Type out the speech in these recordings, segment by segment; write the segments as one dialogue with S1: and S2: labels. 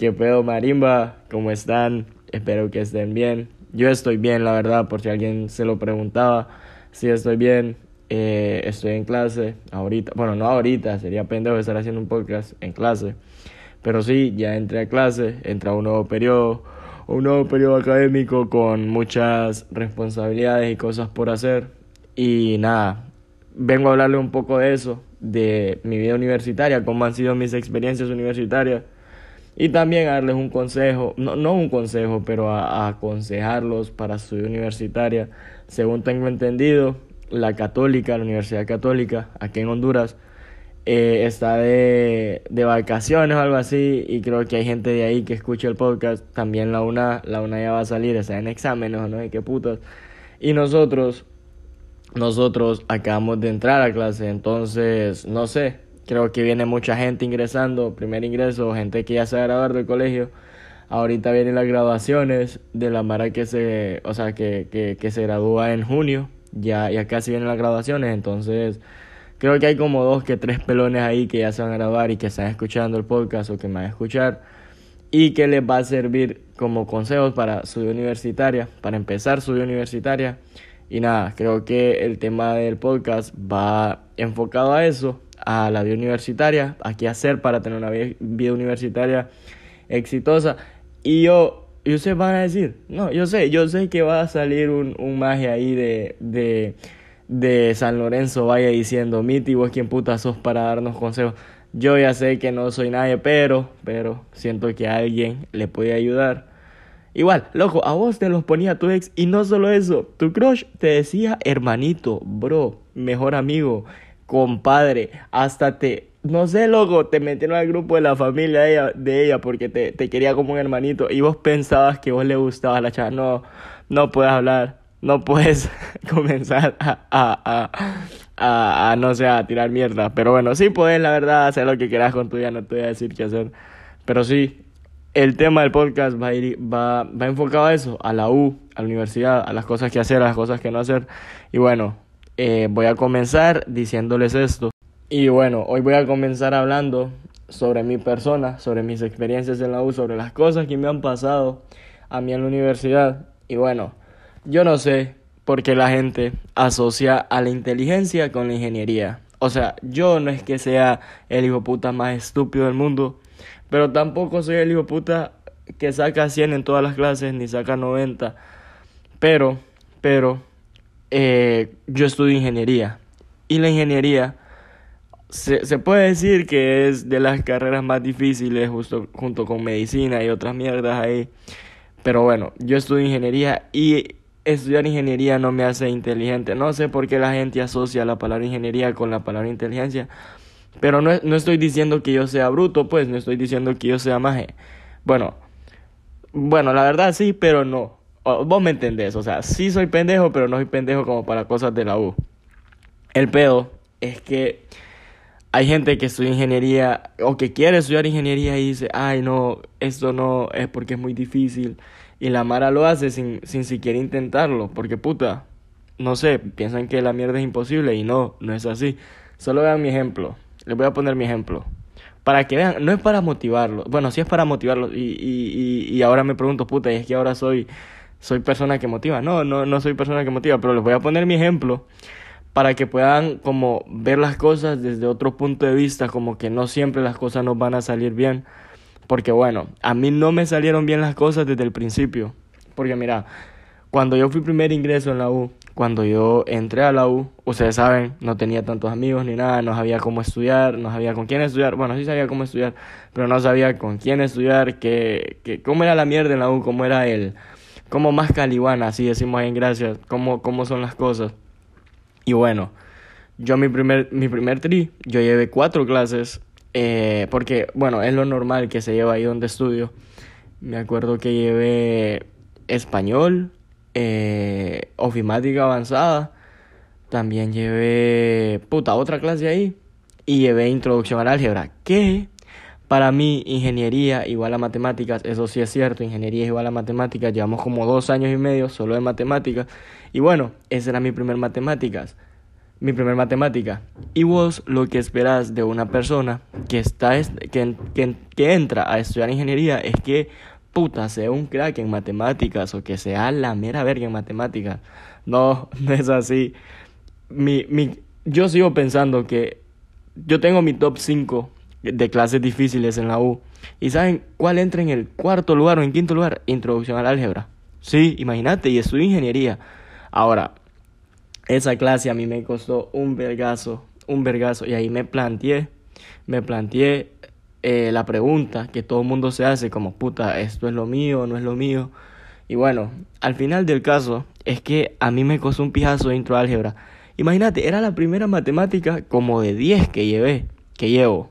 S1: ¿Qué pedo marimba? ¿Cómo están? Espero que estén bien. Yo estoy bien, la verdad, por si alguien se lo preguntaba. Sí, estoy bien. Eh, estoy en clase ahorita. Bueno, no ahorita, sería pendejo estar haciendo un podcast en clase. Pero sí, ya entré a clase, entra un nuevo periodo, un nuevo periodo académico con muchas responsabilidades y cosas por hacer. Y nada, vengo a hablarle un poco de eso, de mi vida universitaria, cómo han sido mis experiencias universitarias. Y también a darles un consejo, no, no un consejo, pero a, aconsejarlos para su universitaria. Según tengo entendido, la católica, la Universidad Católica, aquí en Honduras, eh, está de, de, vacaciones o algo así y creo que hay gente de ahí que escucha el podcast. También la UNA, la UNA ya va a salir, está en exámenes o no sé qué putas. Y nosotros nosotros acabamos de entrar a clase, entonces no sé, creo que viene mucha gente ingresando, primer ingreso, gente que ya se va a graduar del colegio. Ahorita vienen las graduaciones de la Mara que se, o sea, que, que, que se gradúa en junio, ya, ya casi vienen las graduaciones, entonces creo que hay como dos que tres pelones ahí que ya se van a graduar y que están escuchando el podcast o que me van a escuchar y que les va a servir como consejos para su vida universitaria, para empezar su vida universitaria. Y nada, creo que el tema del podcast va enfocado a eso, a la vida universitaria, a qué hacer para tener una vida universitaria exitosa. Y yo, y ustedes van a decir, no, yo sé, yo sé que va a salir un, un magia ahí de, de, San Lorenzo, vaya diciendo, Miti, vos quién puta sos para darnos consejos. Yo ya sé que no soy nadie, pero, pero siento que alguien le puede ayudar. Igual, loco, a vos te los ponía tu ex y no solo eso, tu crush te decía hermanito, bro, mejor amigo, compadre, hasta te, no sé, loco, te metieron al grupo de la familia de ella, porque te, te quería como un hermanito y vos pensabas que vos le gustaba a la chava, no, no puedes hablar, no puedes comenzar a, a, a, a, no sé, a tirar mierda, pero bueno, sí puedes, la verdad, hacer lo que quieras con tu vida, no te voy a decir qué hacer, pero sí, el tema del podcast va, a ir, va, va enfocado a eso, a la U, a la universidad, a las cosas que hacer, a las cosas que no hacer. Y bueno, eh, voy a comenzar diciéndoles esto. Y bueno, hoy voy a comenzar hablando sobre mi persona, sobre mis experiencias en la U, sobre las cosas que me han pasado a mí en la universidad. Y bueno, yo no sé por qué la gente asocia a la inteligencia con la ingeniería. O sea, yo no es que sea el hijo puta más estúpido del mundo, pero tampoco soy el hijo puta que saca 100 en todas las clases ni saca 90. Pero, pero, eh, yo estudio ingeniería. Y la ingeniería se, se, puede decir que es de las carreras más difíciles justo, junto con medicina y otras mierdas ahí. Pero bueno, yo estudio ingeniería y estudiar ingeniería no me hace inteligente. No sé por qué la gente asocia la palabra ingeniería con la palabra inteligencia. Pero no, no estoy diciendo que yo sea bruto, pues, no estoy diciendo que yo sea maje. Bueno, bueno, la verdad sí, pero no. Vos me entendés, o sea, sí soy pendejo, pero no soy pendejo como para cosas de la U. El pedo es que hay gente que estudia ingeniería o que quiere estudiar ingeniería y dice, ay no, esto no es porque es muy difícil. Y la Mara lo hace sin, sin siquiera intentarlo, porque puta, no sé, piensan que la mierda es imposible y no, no es así. Solo vean mi ejemplo. Les voy a poner mi ejemplo. Para que vean, no es para motivarlos. Bueno, sí es para motivarlos. Y, y, y, ahora me pregunto, puta, y es que ahora soy, soy persona que motiva. No, no, no soy persona que motiva, pero les voy a poner mi ejemplo para que puedan como ver las cosas desde otro punto de vista, como que no siempre las cosas nos van a salir bien. Porque bueno, a mí no me salieron bien las cosas desde el principio. Porque mira, cuando yo fui primer ingreso en la U, cuando yo entré a la U, ustedes saben, no tenía tantos amigos ni nada, no sabía cómo estudiar, no sabía con quién estudiar, bueno, sí sabía cómo estudiar, pero no sabía con quién estudiar, que, que cómo era la mierda en la U, cómo era el, cómo más calibana, así decimos ahí en Gracias, cómo, cómo son las cosas. Y bueno, yo mi primer, mi primer tri, yo llevé cuatro clases, eh, porque, bueno, es lo normal que se lleva ahí donde estudio. Me acuerdo que llevé español, eh, ofimática avanzada. También llevé, puta, otra clase ahí. Y llevé introducción al álgebra. Que para mí, ingeniería igual a matemáticas, eso sí es cierto, ingeniería igual a matemáticas. Llevamos como dos años y medio solo de matemáticas. Y bueno, esa era mi primer matemáticas. mi primer matemática. Y vos lo que esperas de una persona que, está, que, que, que entra a estudiar ingeniería es que, puta, sea un crack en matemáticas o que sea la mera verga en matemáticas. No, no es así. Mi, mi, yo sigo pensando que yo tengo mi top 5 de clases difíciles en la U. ¿Y saben cuál entra en el cuarto lugar o en quinto lugar? Introducción al álgebra. Sí, imagínate, y estudio ingeniería. Ahora, esa clase a mí me costó un vergazo, un vergazo. Y ahí me planteé, me planteé eh, la pregunta que todo el mundo se hace, como puta, esto es lo mío, no es lo mío. Y bueno, al final del caso es que a mí me costó un pijazo intro álgebra. Imagínate, era la primera matemática como de 10 que llevé, que llevo.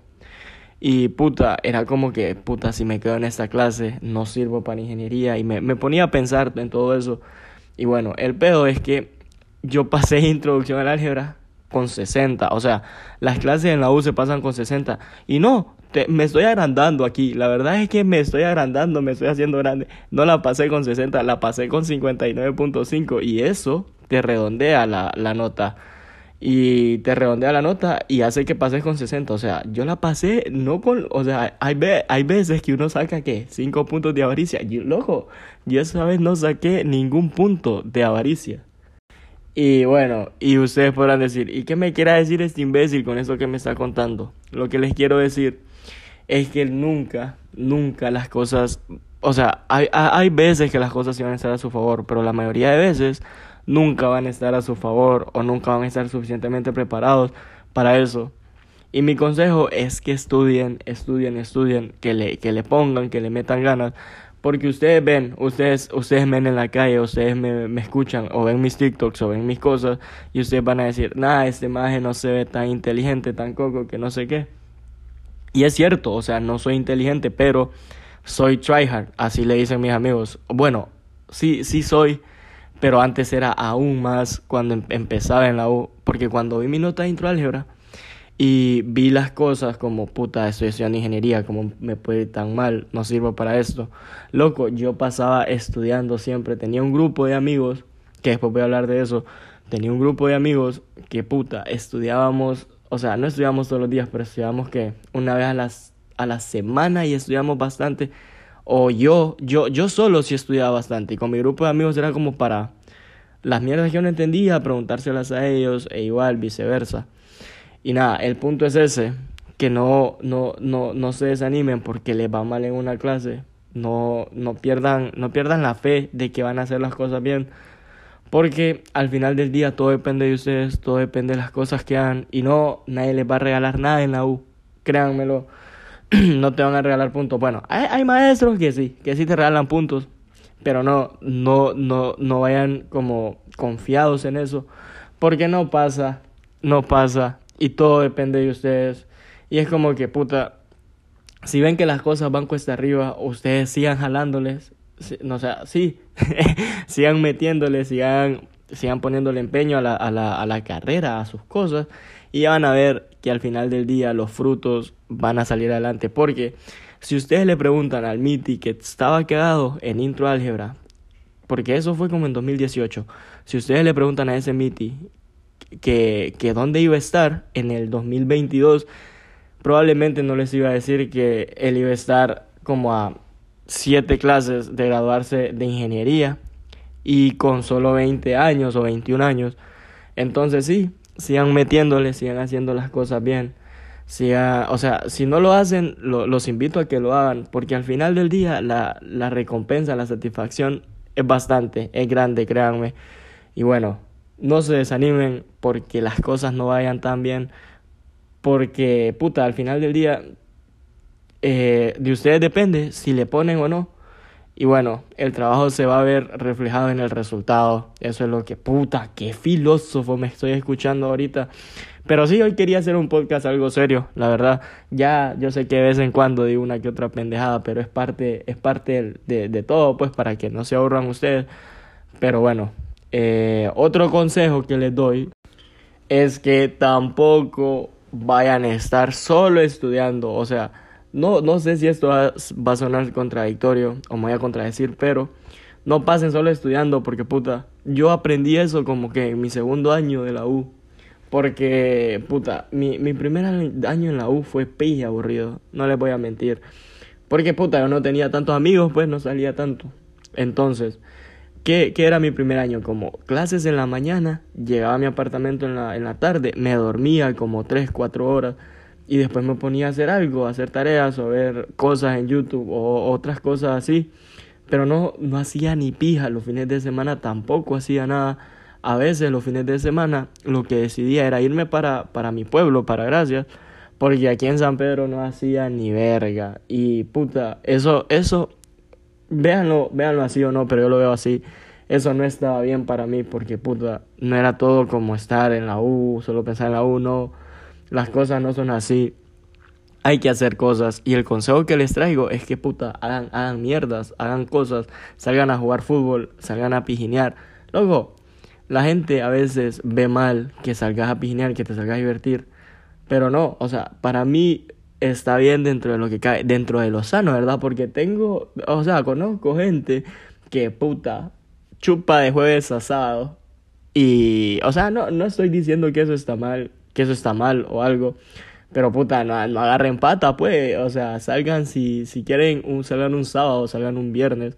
S1: Y puta, era como que, puta, si me quedo en esta clase, no sirvo para ingeniería. Y me, me ponía a pensar en todo eso. Y bueno, el pedo es que yo pasé introducción al álgebra con 60. O sea, las clases en la U se pasan con 60. Y no, me estoy agrandando aquí. La verdad es que me estoy agrandando, me estoy haciendo grande. No la pasé con 60, la pasé con 59.5. Y eso te redondea la, la nota. Y te redondea la nota y hace que pases con 60. O sea, yo la pasé no con. O sea, hay, hay veces que uno saca que 5 puntos de avaricia. Yo, loco, yo esa vez no saqué ningún punto de avaricia. Y bueno, y ustedes podrán decir, ¿y qué me quiere decir este imbécil con eso que me está contando? Lo que les quiero decir es que nunca, nunca las cosas, o sea, hay, hay veces que las cosas van a estar a su favor, pero la mayoría de veces nunca van a estar a su favor o nunca van a estar suficientemente preparados para eso. Y mi consejo es que estudien, estudien, estudien, que le, que le pongan, que le metan ganas, porque ustedes ven, ustedes, ustedes ven en la calle, ustedes me, me escuchan o ven mis TikToks o ven mis cosas y ustedes van a decir, nada, este maje no se ve tan inteligente, tan coco, que no sé qué. Y es cierto, o sea, no soy inteligente, pero soy tryhard, así le dicen mis amigos. Bueno, sí, sí soy, pero antes era aún más cuando em, empezaba en la U, porque cuando vi mi nota de intro álgebra, y vi las cosas como, puta, estoy estudiando ingeniería, como me puede ir tan mal, no sirvo para esto. Loco, yo pasaba estudiando siempre, tenía un grupo de amigos, que después voy a hablar de eso, tenía un grupo de amigos que, puta, estudiábamos, o sea, no estudiábamos todos los días, pero estudiábamos que una vez a, las, a la semana y estudiamos bastante. O yo, yo, yo solo sí estudiaba bastante, y con mi grupo de amigos era como para las mierdas que yo no entendía, preguntárselas a ellos, e igual viceversa. Y nada, el punto es ese, que no, no, no, no se desanimen porque les va mal en una clase. No, no, pierdan, no pierdan la fe de que van a hacer las cosas bien. Porque al final del día todo depende de ustedes, todo depende de las cosas que hagan. Y no, nadie les va a regalar nada en la U. Créanmelo, no te van a regalar puntos. Bueno, hay, hay maestros que sí, que sí te regalan puntos. Pero no, no, no, no vayan como confiados en eso. Porque no pasa, no pasa y todo depende de ustedes. Y es como que, puta, si ven que las cosas van cuesta arriba, ustedes sigan jalándoles, no o sea, sí, sigan metiéndoles, sigan, sigan poniéndole empeño a la, a, la, a la carrera, a sus cosas, y van a ver que al final del día los frutos van a salir adelante. Porque si ustedes le preguntan al MITI que estaba quedado en intro álgebra, porque eso fue como en 2018, si ustedes le preguntan a ese MITI que, que dónde iba a estar en el 2022, probablemente no les iba a decir que él iba a estar como a siete clases de graduarse de ingeniería y con solo 20 años o 21 años. Entonces sí, sigan metiéndole, sigan haciendo las cosas bien. Sigan, o sea, si no lo hacen, los invito a que lo hagan, porque al final del día la, la recompensa, la satisfacción es bastante, es grande, créanme. Y bueno, no se desanimen porque las cosas no vayan tan bien. Porque, puta, al final del día, eh, de ustedes depende si le ponen o no. Y bueno, el trabajo se va a ver reflejado en el resultado. Eso es lo que, puta, qué filósofo me estoy escuchando ahorita. Pero sí, hoy quería hacer un podcast algo serio, la verdad. Ya, yo sé que de vez en cuando digo una que otra pendejada, pero es parte, es parte de, de todo, pues, para que no se ahorran ustedes. Pero bueno, eh, otro consejo que les doy es que tampoco vayan a estar solo estudiando. O sea, no, no sé si esto va, a sonar contradictorio o me voy a contradecir, pero no pasen solo estudiando porque puta, yo aprendí eso como que en mi segundo año de la U. Porque, puta, mi, mi primer año en la U fue pilla aburrido, no les voy a mentir. Porque, puta, yo no tenía tantos amigos, pues no salía tanto. Entonces, ¿qué, qué era mi primer año? Como clases en la mañana, llegaba a mi apartamento en la, en la tarde, me dormía como 3, 4 horas y después me ponía a hacer algo, a hacer tareas o ver cosas en YouTube o otras cosas así. Pero no, no hacía ni pija, los fines de semana tampoco hacía nada a veces los fines de semana lo que decidía era irme para, para mi pueblo, para Gracias, porque aquí en San Pedro no hacía ni verga. Y puta, eso, eso, véanlo, véanlo así o no, pero yo lo veo así. Eso no estaba bien para mí porque puta, no era todo como estar en la U, solo pensar en la U, no. Las cosas no son así. Hay que hacer cosas y el consejo que les traigo es que puta, hagan, hagan mierdas, hagan cosas, salgan a jugar fútbol, salgan a pijinear. Luego, la gente a veces ve mal que salgas a pijinear, que te salgas a divertir, pero no, o sea, para mí está bien dentro de lo que cae, dentro de lo sano, ¿verdad? Porque tengo, o sea, conozco gente que puta chupa de jueves a sábado y, o sea, no, no estoy diciendo que eso está mal, eso está mal o algo, pero puta, no, no agarren pata, pues, o sea, salgan si, si quieren, un, salgan un sábado, salgan un viernes.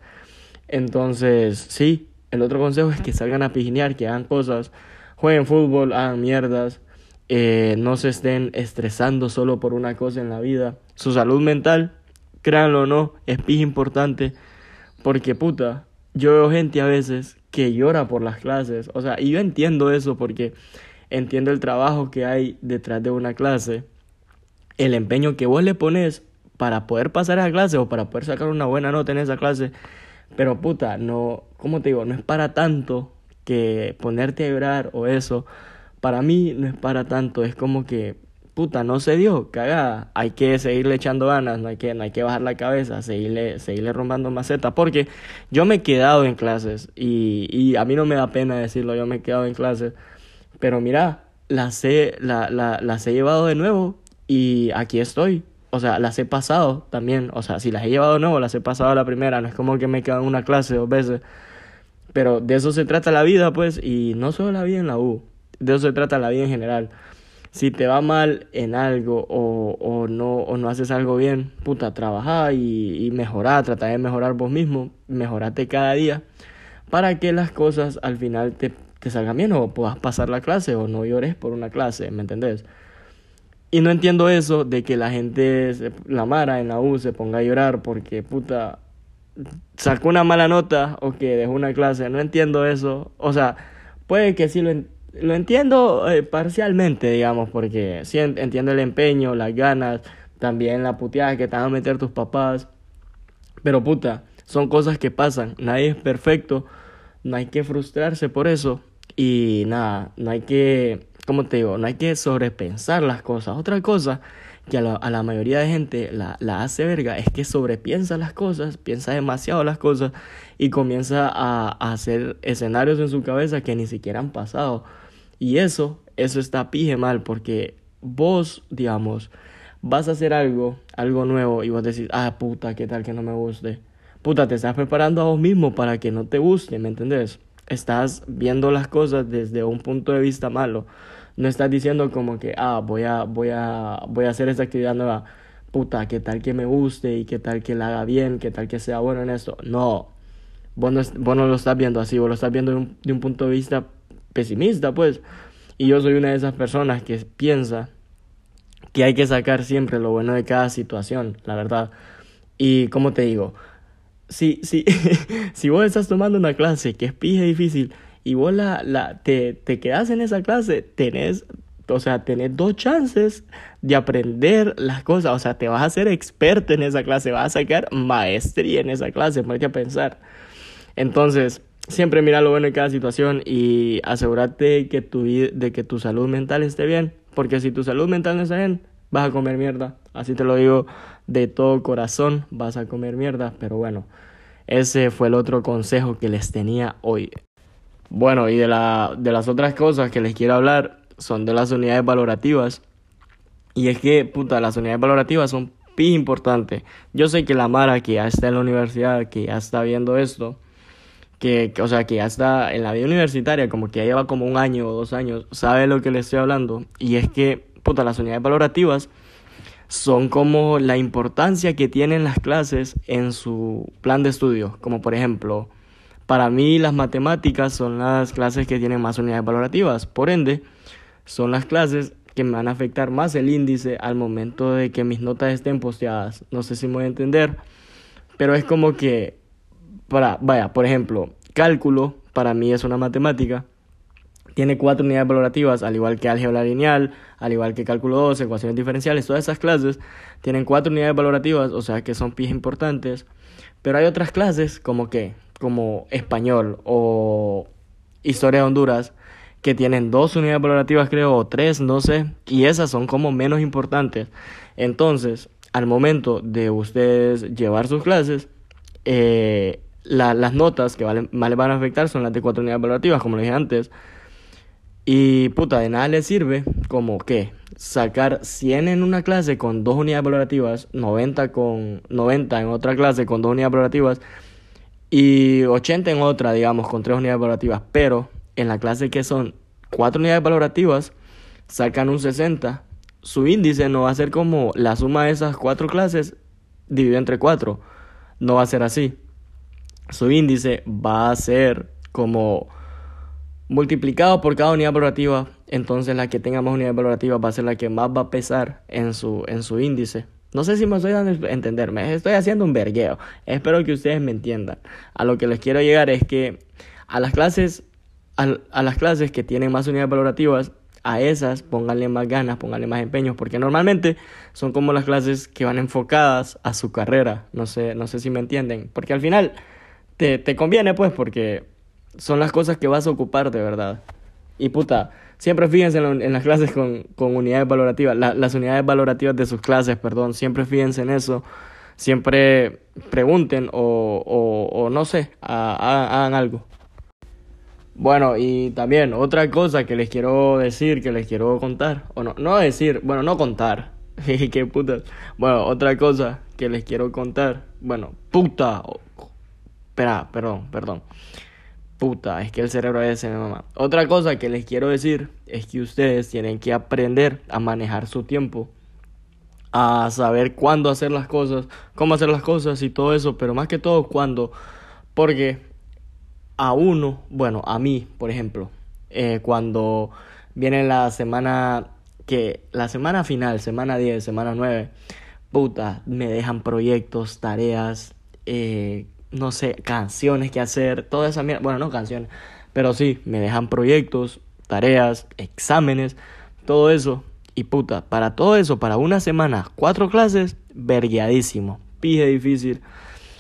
S1: Entonces, sí, el otro consejo es que salgan a pijinear, que hagan cosas, jueguen fútbol, hagan mierdas, eh, no se estén estresando solo por una cosa en la vida. Su salud mental, créanlo o no, es pija importante, porque puta, yo veo gente a veces que llora por las clases, o sea, y yo entiendo eso porque entiendo el trabajo que hay detrás de una clase, el empeño que vos le pones para poder pasar a la clase o para poder sacar una buena nota en esa clase, pero puta, no, ¿cómo te digo? No es para tanto que ponerte a llorar o eso. Para mí no es para tanto, es como que, puta, no se dio, cagada. Hay que seguirle echando ganas, no hay que, no hay que bajar la cabeza, seguirle, seguirle rombando maceta. Porque yo me he quedado en clases y, y a mí no me da pena decirlo, yo me he quedado en clases. Pero mira, las he, la, la, las he llevado de nuevo y aquí estoy. O sea, las he pasado también, o sea, si las he llevado de nuevo, las he pasado a la primera, no es como que me quedo en una clase dos veces, pero de eso se trata la vida, pues, y no solo la vida en la U, de eso se trata la vida en general. Si te va mal en algo o, o, no, o no haces algo bien, puta, trabaja y, y mejora, trata de mejorar vos mismo, mejorate cada día para que las cosas al final te, te salgan bien o puedas pasar la clase o no llores por una clase, ¿me entendés? Y no entiendo eso de que la gente, la Mara en la U se ponga a llorar porque puta sacó una mala nota o que dejó una clase. No entiendo eso. O sea, puede que sí lo, lo entiendo eh, parcialmente, digamos, porque sí entiendo el empeño, las ganas, también la puteada que te van a meter tus papás. Pero puta, son cosas que pasan. Nadie es perfecto. No hay que frustrarse por eso. Y nada, no hay que como te digo, no hay que sobrepensar las cosas. Otra cosa que a la, mayoría de gente la, la, hace verga es que sobrepiensa las cosas, piensa demasiado las cosas y comienza a, a, hacer escenarios en su cabeza que ni siquiera han pasado. Y eso, eso está pije mal porque vos, digamos, vas a hacer algo, algo nuevo y vos decís, ah, puta, qué tal que no me guste. Puta, te estás preparando a vos mismo para que no te guste, ¿me entendés? Estás viendo las cosas desde un punto de vista malo. No estás diciendo como que, ah, voy a, voy a, voy a hacer esta actividad nueva. Puta, qué tal que me guste y qué tal que la haga bien, qué tal que sea bueno en esto. No, vos no, lo estás viendo así, vos lo estás viendo de un, de un punto de vista pesimista, pues. Y yo soy una de esas personas que piensa que hay que sacar siempre lo bueno de cada situación, la verdad. Y como te digo, si, si, si vos estás tomando una clase que es pije difícil y vos la, la, te, te quedas en esa clase, tenés, o sea, tenés dos chances de aprender las cosas. O sea, te vas a ser experto en esa clase, vas a sacar maestría en esa clase, hay que pensar. Entonces, siempre mira lo bueno en cada situación y asegúrate que tu, de que tu salud mental esté bien. Porque si tu salud mental no está bien, vas a comer mierda. Así te lo digo de todo corazón, vas a comer mierda. Pero bueno, ese fue el otro consejo que les tenía hoy. Bueno, y de, la, de las otras cosas que les quiero hablar son de las unidades valorativas. Y es que, puta, las unidades valorativas son pi importantes. Yo sé que la Mara que ya está en la universidad, que ya está viendo esto, que, o sea, que ya está en la vida universitaria, como que ya lleva como un año o dos años, sabe lo que le estoy hablando. Y es que, puta, las unidades valorativas son como la importancia que tienen las clases en su plan de estudio. Como por ejemplo, para mí las matemáticas son las clases que tienen más unidades valorativas. Por ende, son las clases que me van a afectar más el índice al momento de que mis notas estén posteadas. No sé si me voy a entender, pero es como que, para, vaya, por ejemplo, cálculo para mí es una matemática tiene cuatro unidades valorativas, al igual que álgebra lineal, al igual que cálculo 2, ecuaciones diferenciales, todas esas clases tienen cuatro unidades valorativas, o sea que son pies importantes. Pero hay otras clases como que, como español o historia de Honduras, que tienen dos unidades valorativas creo, o tres, no sé, y esas son como menos importantes. Entonces, al momento de ustedes llevar sus clases, eh, las notas que más les van a afectar son las de cuatro unidades valorativas, como lo dije antes. Y puta, de nada le sirve como que sacar 100 en una clase con dos unidades valorativas, 90 con 90 en otra clase con dos unidades valorativas y 80 en otra, digamos, con tres unidades valorativas, pero en la clase que son cuatro unidades valorativas sacan un 60. Su índice no va a ser como la suma de esas cuatro clases dividido entre cuatro. No va a ser así. Su índice va a ser como multiplicado por cada unidad valorativa, entonces la que tenga más unidades valorativas va a ser la que más va a pesar en su, en su índice. No sé si me estoy dando a entenderme, estoy haciendo un vergueo. Espero que ustedes me entiendan. A lo que les quiero llegar es que a las clases, a, las clases que tienen más unidades valorativas, a esas pónganle más ganas, pónganle más empeños, porque normalmente son como las clases que van enfocadas a su carrera. No sé, no sé si me entienden, porque al final te, te conviene, pues, porque son las cosas que vas a ocupar de verdad. Y puta, siempre fíjense en, las clases con, con unidades valorativas, las unidades valorativas de sus clases, perdón, siempre fíjense en eso, siempre pregunten o, o, no sé, hagan algo. Bueno, y también otra cosa que les quiero decir, que les quiero contar, o no, no decir, bueno, no contar, qué puta. Bueno, otra cosa que les quiero contar, bueno, puta, espera, perdón, perdón. Puta, es que el cerebro es mi mamá. Otra cosa que les quiero decir es que ustedes tienen que aprender a manejar su tiempo, a saber cuándo hacer las cosas, cómo hacer las cosas y todo eso, pero más que todo cuándo, porque a uno, bueno, a mí, por ejemplo, eh, cuando viene la semana que la semana final, semana 10, semana 9, puta, me dejan proyectos, tareas, eh, no sé, canciones que hacer, toda esa mierda. Bueno, no canciones, pero sí, me dejan proyectos, tareas, exámenes, todo eso. Y puta, para todo eso, para una semana, cuatro clases, vergueadísimo, pije difícil.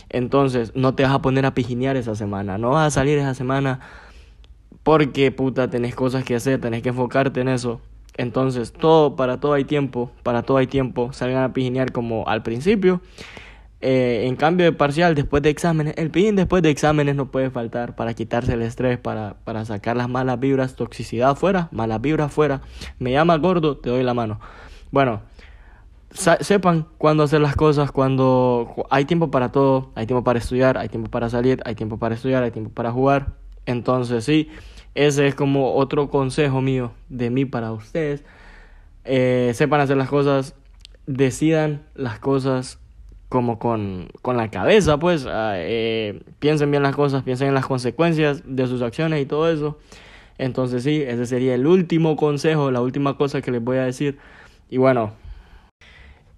S1: Entonces, no te vas a poner a pijinear esa semana, no vas a salir esa semana porque puta, tenés cosas que hacer, tenés que enfocarte en eso. Entonces, todo, para todo hay tiempo, para todo hay tiempo, salgan a pijinear como al principio eh, en cambio de parcial, después de exámenes, el pin después de exámenes no puede faltar para quitarse el estrés, para, para sacar las malas vibras, toxicidad fuera, malas vibras fuera. Me llama gordo, te doy la mano. Bueno, sepan cuándo hacer las cosas, cuando hay tiempo para todo, hay tiempo para estudiar, hay tiempo para salir, hay tiempo para estudiar, hay tiempo para jugar. Entonces sí, ese es como otro consejo mío de mí para ustedes. Eh, sepan hacer las cosas, decidan las cosas como con, con la cabeza, pues ah, eh, piensen bien las cosas, piensen en las consecuencias de sus acciones y todo eso. Entonces sí, ese sería el último consejo, la última cosa que les voy a decir. Y bueno,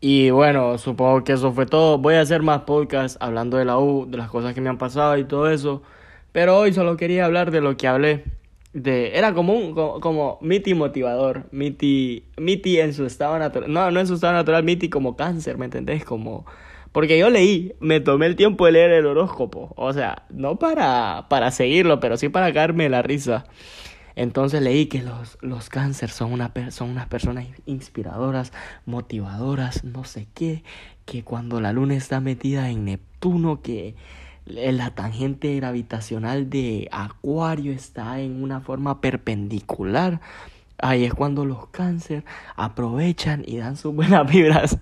S1: y bueno, supongo que eso fue todo. Voy a hacer más podcasts hablando de la U, de las cosas que me han pasado y todo eso. Pero hoy solo quería hablar de lo que hablé. De, era como un como, como Miti motivador, Miti, Miti en su estado natural, no, no en su estado natural, Miti como cáncer, ¿me entendés? Como porque yo leí, me tomé el tiempo de leer el horóscopo. O sea, no para, para seguirlo, pero sí para caerme la risa. Entonces leí que los, los cáncer son, una, son unas personas inspiradoras, motivadoras, no sé qué, que cuando la luna está metida en Neptuno, que la tangente gravitacional de Acuario está en una forma perpendicular. Ahí es cuando los cáncer aprovechan y dan sus buenas vibras.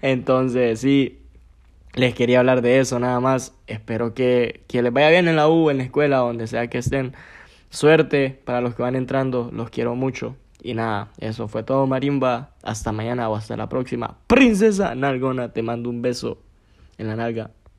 S1: Entonces, sí, les quería hablar de eso nada más. Espero que, que les vaya bien en la U, en la escuela, donde sea que estén. Suerte para los que van entrando, los quiero mucho. Y nada, eso fue todo Marimba. Hasta mañana o hasta la próxima. Princesa Nalgona, te mando un beso en la nalga.